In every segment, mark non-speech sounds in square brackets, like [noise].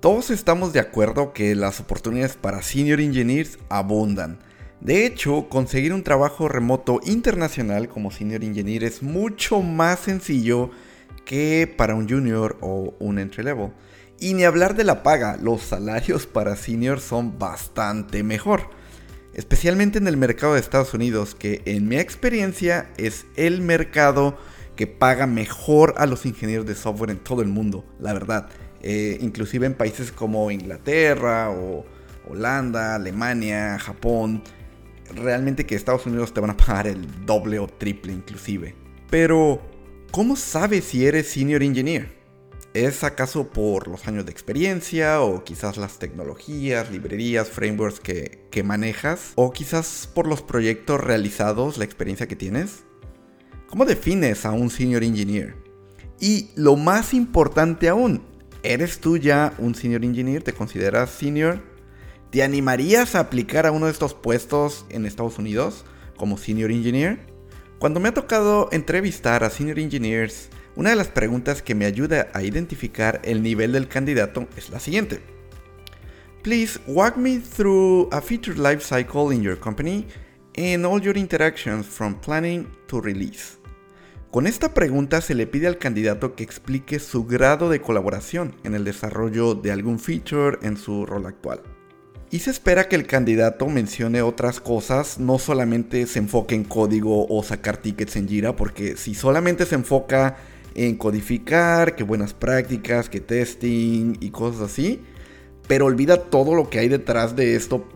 Todos estamos de acuerdo que las oportunidades para senior engineers abundan. De hecho, conseguir un trabajo remoto internacional como senior engineer es mucho más sencillo que para un junior o un entry level. Y ni hablar de la paga, los salarios [laughs] para senior son bastante mejor. Especialmente en el mercado de Estados Unidos, que en mi experiencia es el mercado que paga mejor a los ingenieros de software en todo el mundo, la verdad. Eh, inclusive en países como Inglaterra o Holanda, Alemania, Japón. Realmente que Estados Unidos te van a pagar el doble o triple inclusive. Pero, ¿cómo sabes si eres senior engineer? ¿Es acaso por los años de experiencia o quizás las tecnologías, librerías, frameworks que, que, manejas? ¿O quizás por los proyectos realizados, la experiencia que tienes? ¿Cómo defines a un senior engineer? Y lo más importante aún, ¿eres tú ya un senior engineer? ¿Te consideras senior? ¿Te animarías a aplicar a uno de estos puestos en Estados Unidos como senior engineer? Cuando me ha tocado entrevistar a senior engineers, una de las preguntas que me ayuda a identificar el nivel del candidato es la siguiente. Please walk me through a feature life cycle in your company and all your interactions from planning to release. Con esta pregunta se le pide al candidato que explique su grado de colaboración en el desarrollo de algún feature en su rol actual. Y se espera que el candidato mencione otras cosas, no solamente se enfoque en código o sacar tickets en Jira, porque si solamente se enfoca en codificar, que buenas prácticas, que testing y cosas así. Pero olvida todo lo que hay detrás de esto.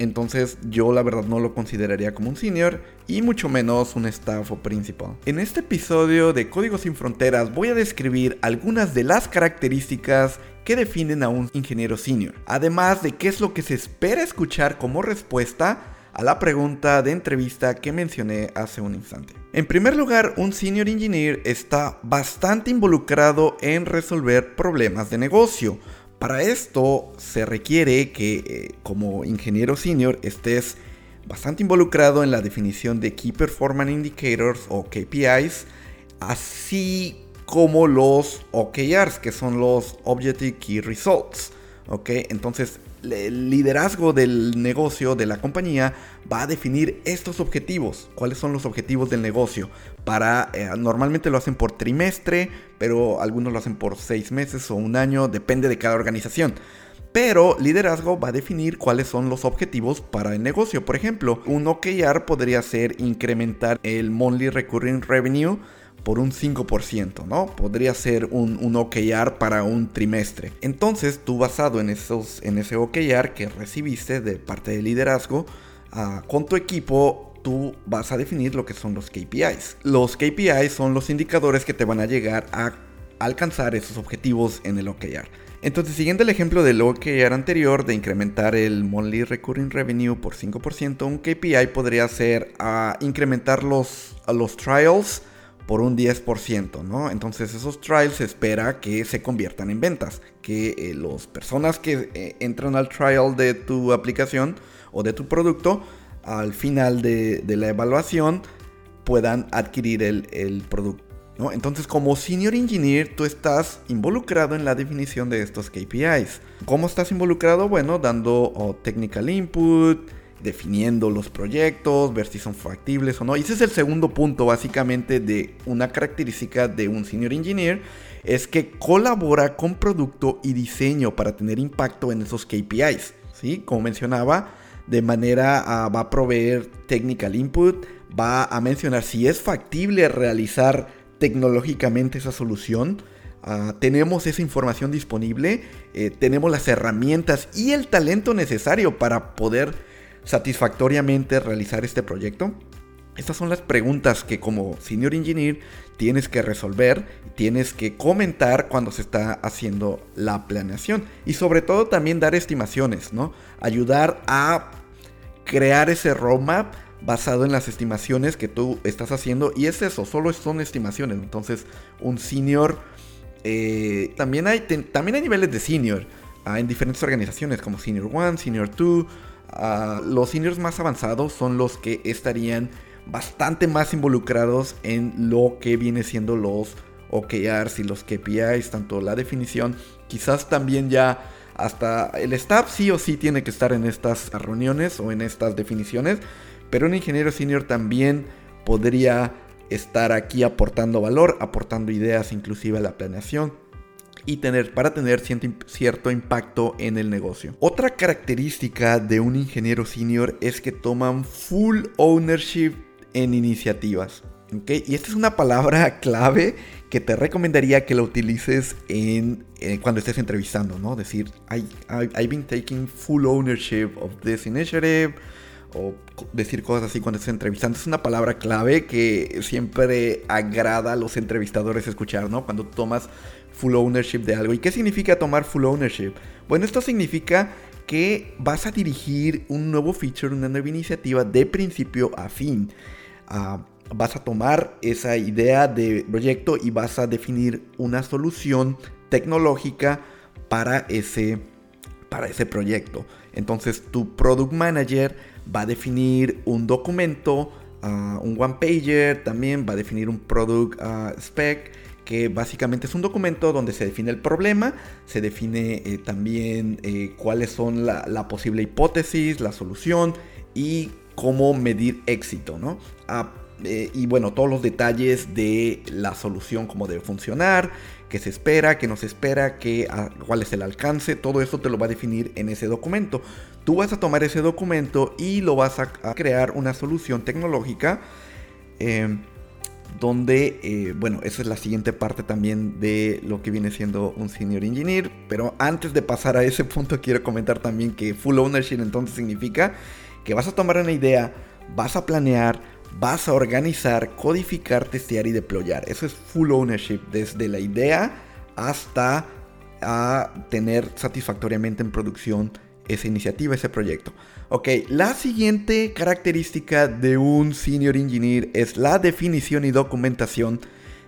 Entonces yo la verdad no lo consideraría como un senior y mucho menos un staff o principal. En este episodio de Códigos sin Fronteras voy a describir algunas de las características que definen a un ingeniero senior. Además de qué es lo que se espera escuchar como respuesta a la pregunta de entrevista que mencioné hace un instante. En primer lugar, un senior engineer está bastante involucrado en resolver problemas de negocio. Para esto se requiere que eh, como ingeniero senior estés bastante involucrado en la definición de Key Performance Indicators o KPIs, así como los OKRs, que son los Objective Key Results. ¿ok? Entonces el liderazgo del negocio, de la compañía, va a definir estos objetivos. ¿Cuáles son los objetivos del negocio? Para, eh, normalmente lo hacen por trimestre, pero algunos lo hacen por seis meses o un año, depende de cada organización. Pero liderazgo va a definir cuáles son los objetivos para el negocio. Por ejemplo, un OKR podría ser incrementar el monthly recurring revenue por un 5%, ¿no? Podría ser un, un, OKR para un trimestre. Entonces, tú basado en, esos, en ese OKR que recibiste de parte de liderazgo, uh, con tu equipo tú vas a definir lo que son los KPIs. Los KPIs son los indicadores que te van a llegar a alcanzar esos objetivos en el OKR. Entonces, siguiendo el ejemplo del OKR anterior de incrementar el Monthly Recurring Revenue por 5%, un KPI podría ser uh, incrementar los, los trials por un 10%, ¿no? Entonces esos trials se espera que se conviertan en ventas, que eh, las personas que eh, entran al trial de tu aplicación o de tu producto, al final de, la evaluación puedan adquirir el, producto. Entonces como senior engineer tú estás involucrado en la definición de estos KPIs. ¿Cómo estás involucrado? Bueno, dando oh, technical input, definiendo los proyectos, ver si son factibles o no. Y ese es el segundo punto básicamente de una característica de un senior engineer, es que colabora con producto y diseño para tener impacto en esos KPIs. ¿sí? Como mencionaba, de manera a, va a proveer technical input, va a mencionar si es factible realizar tecnológicamente esa solución. Uh, tenemos esa información disponible, eh, tenemos las herramientas y el talento necesario para poder satisfactoriamente realizar este proyecto? Estas son las preguntas que como senior engineer tienes que resolver, tienes que comentar cuando se está haciendo la planeación y sobre todo también dar estimaciones, ¿no? Ayudar a crear ese roadmap basado en las estimaciones que tú estás haciendo y es eso, solo son estimaciones. Entonces, un senior eh, también hay también hay niveles de senior ah, en diferentes organizaciones como senior 1, senior 2 Ah, los seniors más avanzados son los que estarían bastante más involucrados en lo que viene siendo los OKRs y los KPIs, tanto la definición, quizás también ya hasta el staff sí o sí tiene que estar en estas reuniones o en estas definiciones, pero un ingeniero senior también podría estar aquí aportando valor, aportando ideas inclusive a la planeación y tener, para tener cierto impacto en el negocio. Otra característica de un ingeniero senior es que toman full ownership en iniciativas. Y esta es una palabra [laughs] clave que te recomendaría que la utilices en, eh, cuando estés entrevistando, ¿no? Decir, I, I've been taking full ownership of this initiative o decir cosas así cuando estés entrevistando. Es una palabra clave que siempre agrada a los entrevistadores escuchar, ¿no? Cuando tomas full ownership de algo. ¿Y qué significa tomar full ownership? Bueno, esto significa que vas a dirigir un nuevo feature, una nueva iniciativa de principio a fin. Ah, vas a tomar esa idea de proyecto y vas a definir una solución tecnológica para ese, para ese proyecto. Entonces tu product manager va a definir un documento, ah, un one pager, también va a definir un product ah, spec que básicamente es un documento donde se define el problema, se define eh, también eh, cuáles son la, posible hipótesis, la solución y cómo medir éxito, ¿no? Ah, eh, y bueno, todos los detalles de la solución, cómo debe funcionar, qué se espera, qué no se espera, qué, cuál es el alcance, todo eso te lo va a definir en ese documento. Tú vas a tomar ese documento y lo vas a, crear una solución tecnológica. Em, donde, eh, bueno, esa es la siguiente parte también de lo que viene siendo un senior engineer. Pero antes de pasar a ese [laughs] punto, quiero comentar también que full ownership entonces significa que vas a tomar una idea, vas a planear, vas a organizar, codificar, testear y deployar. Eso es full ownership, desde la idea hasta a tener satisfactoriamente en producción esa iniciativa, ese proyecto. Ok, la siguiente característica de un senior engineer es la definición y documentación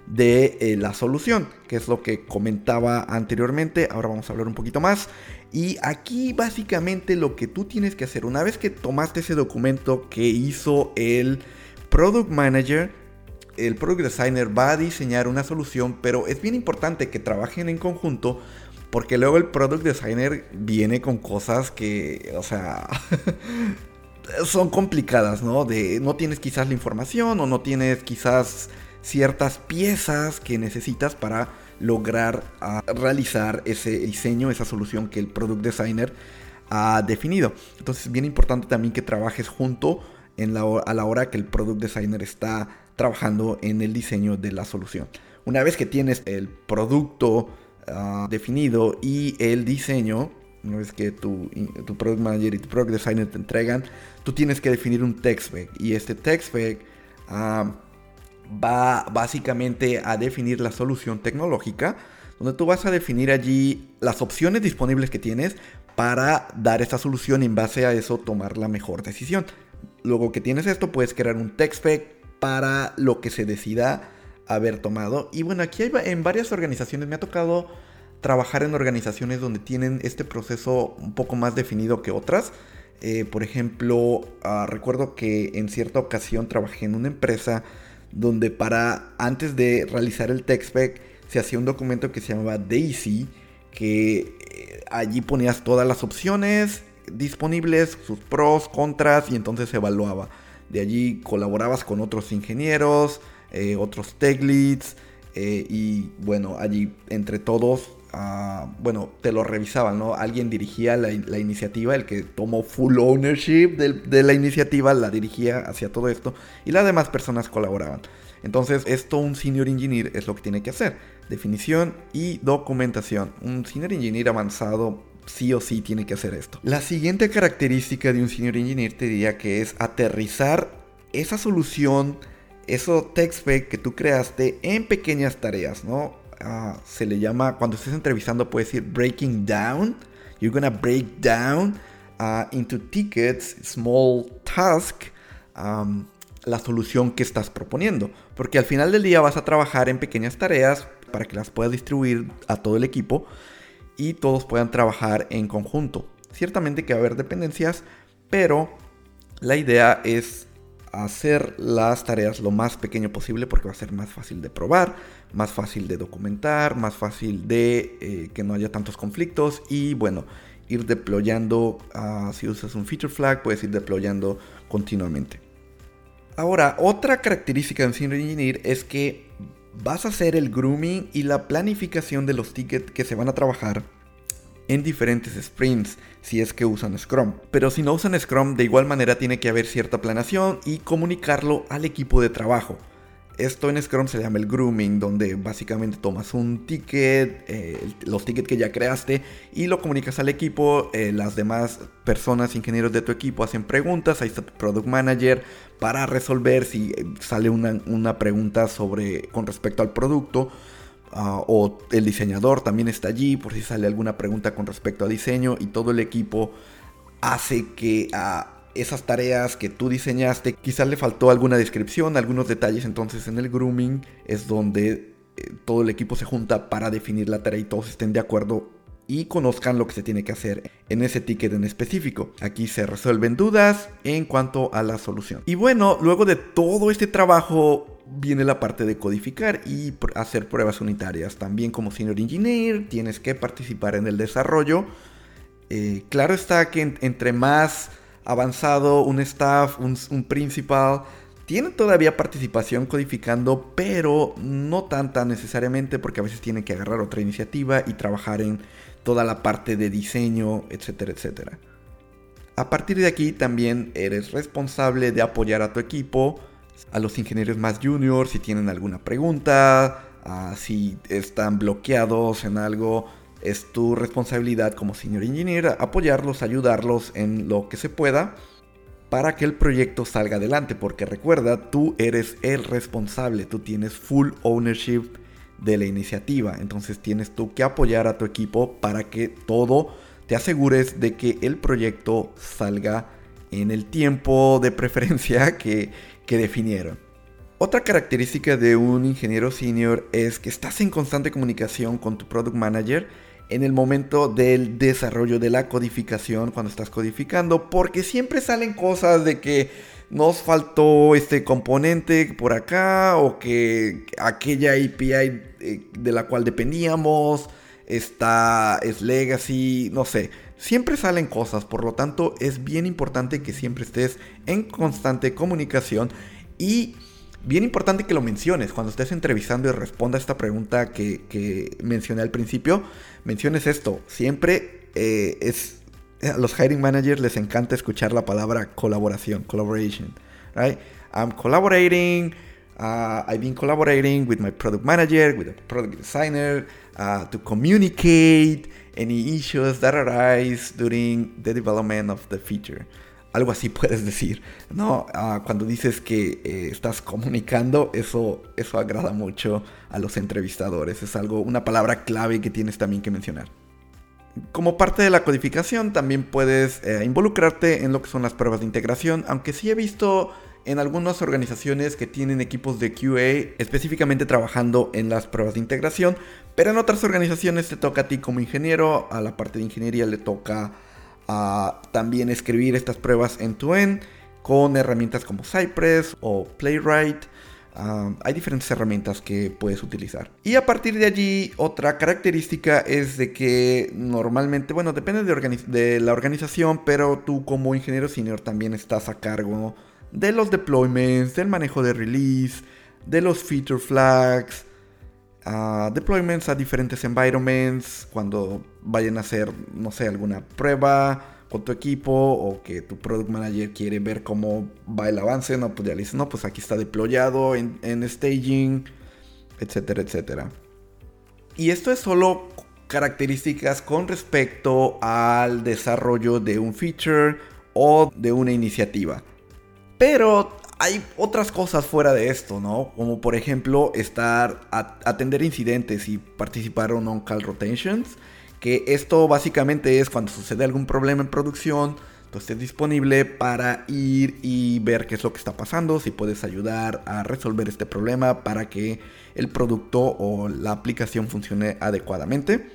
de eh, la solución, que es lo que comentaba anteriormente. Ahora vamos a hablar un poquito más. Y aquí básicamente lo que tú tienes que hacer, una vez que tomaste ese documento que hizo el product manager, el product designer va a diseñar una solución, pero es bien importante que trabajen en conjunto porque luego el product designer viene con cosas que, o sea, [laughs] son complicadas, ¿no? De no tienes quizás la información o no tienes quizás ciertas piezas que necesitas para lograr ah, realizar ese diseño, esa solución que el product designer ha definido. Entonces es bien importante también que trabajes junto en la, a la hora que el product designer está trabajando en el diseño de la solución. Una vez que tienes el producto Ah, definido y el diseño, una vez que tu, product manager y tu product designer te entregan, tú tienes que definir un text spec y este text spec ah, va básicamente a definir la solución tecnológica donde tú vas a definir allí las opciones disponibles que tienes para dar esta solución y en base a eso tomar la mejor decisión. Luego que tienes esto, puedes crear un text spec para lo que se decida haber tomado. Y bueno, aquí hay, en varias organizaciones me ha tocado trabajar en organizaciones donde tienen este proceso un poco más definido que otras. Eh, por ejemplo, ah, recuerdo que en cierta ocasión trabajé en una empresa donde para antes de realizar el spec se hacía un documento que se llamaba Daisy, que eh, allí ponías todas las opciones disponibles, sus pros, contras y entonces se evaluaba. De allí colaborabas con otros ingenieros, eh, otros tech leads eh, y bueno, allí entre todos, ah, bueno, te lo revisaban, ¿no? Alguien dirigía la, iniciativa, el que tomó full ownership de, la iniciativa, la dirigía hacia todo esto y las demás personas colaboraban. Entonces, esto un senior engineer es lo que tiene que hacer. Definición y documentación. Un senior engineer avanzado sí o sí tiene que hacer esto. La siguiente característica de un senior engineer te diría que es aterrizar esa solución eso spec que tú creaste en pequeñas tareas, ¿no? Ah, se le llama, cuando estés entrevistando puedes decir breaking down. You're gonna break down uh, into tickets, small task, um, la solución que estás proponiendo. Porque al final del día vas a trabajar en pequeñas tareas para que las puedas distribuir a todo el equipo y todos puedan trabajar en conjunto. Ciertamente que va a haber dependencias, pero la idea es hacer las tareas lo más pequeño posible porque va a ser más fácil de probar, más fácil de documentar, más fácil de eh, que no haya tantos conflictos y bueno, ir deployando, ah, si usas un feature flag, puedes ir deployando continuamente. Ahora, otra característica de un Engineer es que vas a hacer el grooming y la planificación de los tickets que se van a trabajar en diferentes sprints si es que usan Scrum. Pero si no usan Scrum, de igual manera tiene que haber cierta planeación y comunicarlo al equipo de trabajo. Esto en Scrum se llama el grooming, donde básicamente tomas un ticket, eh, los tickets que ya creaste y lo comunicas al equipo. Eh, las demás personas, ingenieros de tu equipo hacen preguntas. Ahí está tu product manager para resolver si eh, sale una, una pregunta sobre con respecto al producto. Ah, o el diseñador también está allí por si sale alguna pregunta con respecto a diseño y todo el equipo hace que a esas tareas que tú diseñaste quizás le faltó alguna descripción, algunos detalles, entonces en el grooming es donde eh, todo el equipo se junta para definir la tarea y todos estén de acuerdo y conozcan lo que se tiene que hacer en ese ticket en específico. Aquí se resuelven dudas en cuanto a la solución. Y bueno, luego de todo este trabajo viene la parte de codificar y hacer pruebas unitarias. También como senior engineer tienes que participar en el desarrollo. Eh, claro está que entre más avanzado un staff, un, principal, tiene todavía participación codificando, pero no tanta necesariamente porque a veces tienen que agarrar otra iniciativa y trabajar en toda la parte de diseño, etcétera, etcétera. A partir de aquí también eres responsable de apoyar a tu equipo a los ingenieros más juniors si tienen alguna pregunta, si están bloqueados en algo. Es tu responsabilidad como senior engineer apoyarlos, ayudarlos en lo que se pueda para que el proyecto salga adelante. Porque recuerda, tú eres el responsable, tú tienes full ownership de la iniciativa. Entonces tienes tú que apoyar a tu equipo para que todo te asegures de que el proyecto salga en el tiempo de preferencia [laughs] que, que definieron. Otra característica de un ingeniero senior es que estás en constante comunicación con tu product manager en el momento del desarrollo de la codificación, cuando estás codificando, porque siempre salen cosas de que nos faltó este componente por acá o que aquella API eh, de la cual dependíamos está es legacy, no sé. Siempre salen cosas, por lo tanto es bien importante que siempre estés en constante comunicación y bien importante que lo menciones cuando estés entrevistando y responda a esta pregunta que, mencioné al principio. Menciones esto, siempre eh, es... A los hiring managers les encanta escuchar la palabra colaboración, collaboration, right? I'm collaborating, uh, I've been collaborating with my product manager, with the product designer, uh, to communicate any issues that arise during the development of the feature. Algo así [laughs] puedes decir, ¿no? Uh, cuando dices que eh, estás comunicando, eso, eso agrada mucho a los entrevistadores. Es algo, una palabra clave que tienes también que mencionar. Como parte de la codificación, también puedes eh, involucrarte en lo que son las pruebas de integración, aunque sí he visto en algunas organizaciones que tienen equipos de QA específicamente trabajando en las pruebas de integración, pero en otras organizaciones te toca a ti como ingeniero, a la parte de ingeniería le toca a también escribir estas pruebas en tu end con herramientas como Cypress o Playwright. hay diferentes herramientas que puedes utilizar. Y a partir de allí, otra característica es de que normalmente, bueno, depende de, de la organización, pero tú como ingeniero senior también estás a cargo de los deployments, del manejo de release, de los feature flags, uh, deployments a diferentes environments, cuando vayan a hacer, no sé, alguna prueba con tu equipo o que tu product manager quiere ver cómo va el avance, no, pues ya le dices, no, pues aquí está deployado en, en staging, etcétera, etcétera. Y esto es solo características con respecto al desarrollo de un feature o de una iniciativa. Pero hay otras cosas fuera de esto, ¿no? Como por ejemplo estar a atender incidentes y participar en on-call rotations. Que esto básicamente es cuando sucede algún problema en producción, tú estés disponible para ir y ver qué es lo que está pasando, si puedes ayudar a resolver este problema para que el producto o la aplicación funcione adecuadamente.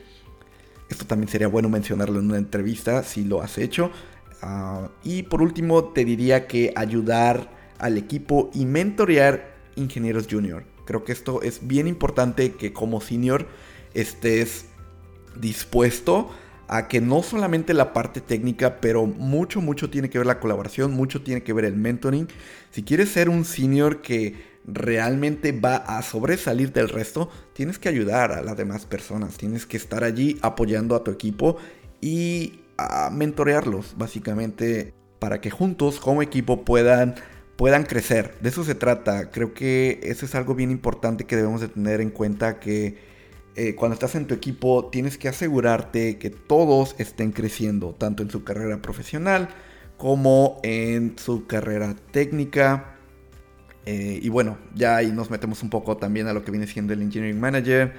Esto también sería bueno mencionarlo en una entrevista si lo has hecho. Ah, y por último, te diría que ayudar al equipo y mentorear ingenieros junior. Creo que esto es bien importante que como senior estés dispuesto a que no solamente la parte técnica, pero mucho, mucho tiene que ver la colaboración, mucho tiene que ver el mentoring. Si quieres ser un senior que realmente va a sobresalir del resto, tienes que ayudar a las demás personas, tienes que estar allí apoyando a tu equipo y mentorearlos, básicamente, para que juntos como equipo puedan puedan crecer. De eso se trata. Creo que eso es algo bien importante que debemos de tener en cuenta que eh, cuando estás en tu equipo tienes que asegurarte que todos estén creciendo, tanto en su carrera profesional como en su carrera técnica. Eh, y bueno, ya ahí nos metemos un poco también a lo que viene siendo el Engineering Manager.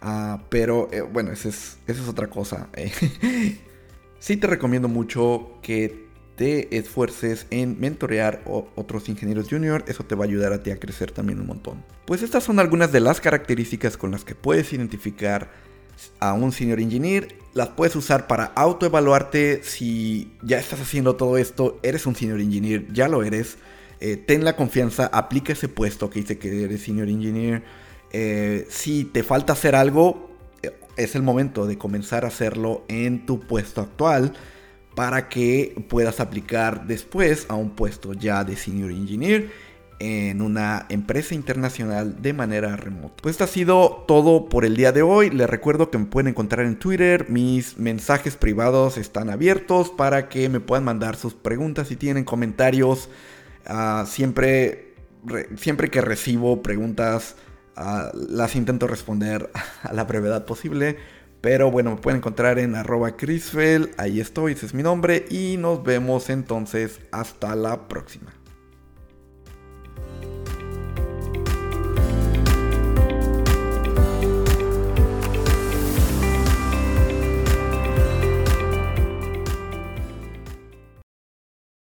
Ah, pero eh, bueno, esa es, es otra cosa. [laughs] sí te recomiendo mucho que te esfuerces en mentorear a otros ingenieros junior, eso te va a ayudar a ti a crecer también un montón. Pues estas son algunas de las características con las que puedes identificar a un senior engineer. Las puedes usar para autoevaluarte si ya estás haciendo todo esto, eres un senior engineer, ya lo eres. Eh, ten la confianza, aplica ese puesto que dice que eres senior engineer. Eh, si te falta hacer algo, es el momento de comenzar a hacerlo en tu puesto actual para que puedas aplicar después a un puesto ya de senior engineer en una empresa internacional de manera remota. Pues esto ha sido todo por el día de hoy. Les recuerdo que me pueden encontrar en Twitter. Mis mensajes privados están abiertos para que me puedan mandar sus preguntas si tienen comentarios. Ah, siempre, siempre que recibo preguntas, las intento responder a la brevedad posible. Pero bueno, me pueden encontrar en arroba ahí estoy, ese es mi nombre y nos vemos entonces hasta la próxima.